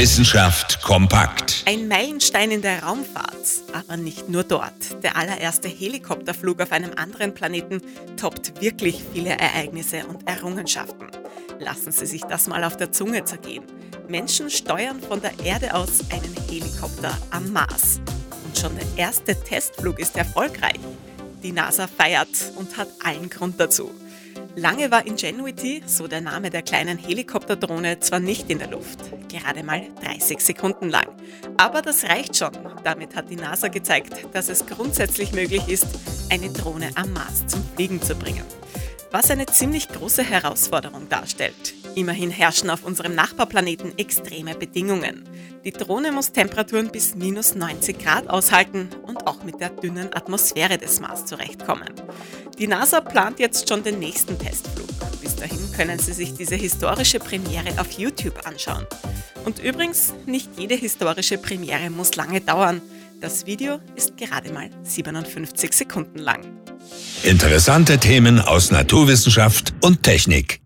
Wissenschaft kompakt. Ein Meilenstein in der Raumfahrt, aber nicht nur dort. Der allererste Helikopterflug auf einem anderen Planeten toppt wirklich viele Ereignisse und Errungenschaften. Lassen Sie sich das mal auf der Zunge zergehen. Menschen steuern von der Erde aus einen Helikopter am Mars. Und schon der erste Testflug ist erfolgreich. Die NASA feiert und hat allen Grund dazu. Lange war Ingenuity, so der Name der kleinen Helikopterdrohne, zwar nicht in der Luft, gerade mal 30 Sekunden lang. Aber das reicht schon. Damit hat die NASA gezeigt, dass es grundsätzlich möglich ist, eine Drohne am Mars zum Fliegen zu bringen. Was eine ziemlich große Herausforderung darstellt. Immerhin herrschen auf unserem Nachbarplaneten extreme Bedingungen. Die Drohne muss Temperaturen bis minus 90 Grad aushalten und auch mit der dünnen Atmosphäre des Mars zurechtkommen. Die NASA plant jetzt schon den nächsten Testflug. Bis dahin können Sie sich diese historische Premiere auf YouTube anschauen. Und übrigens, nicht jede historische Premiere muss lange dauern. Das Video ist gerade mal 57 Sekunden lang. Interessante Themen aus Naturwissenschaft und Technik.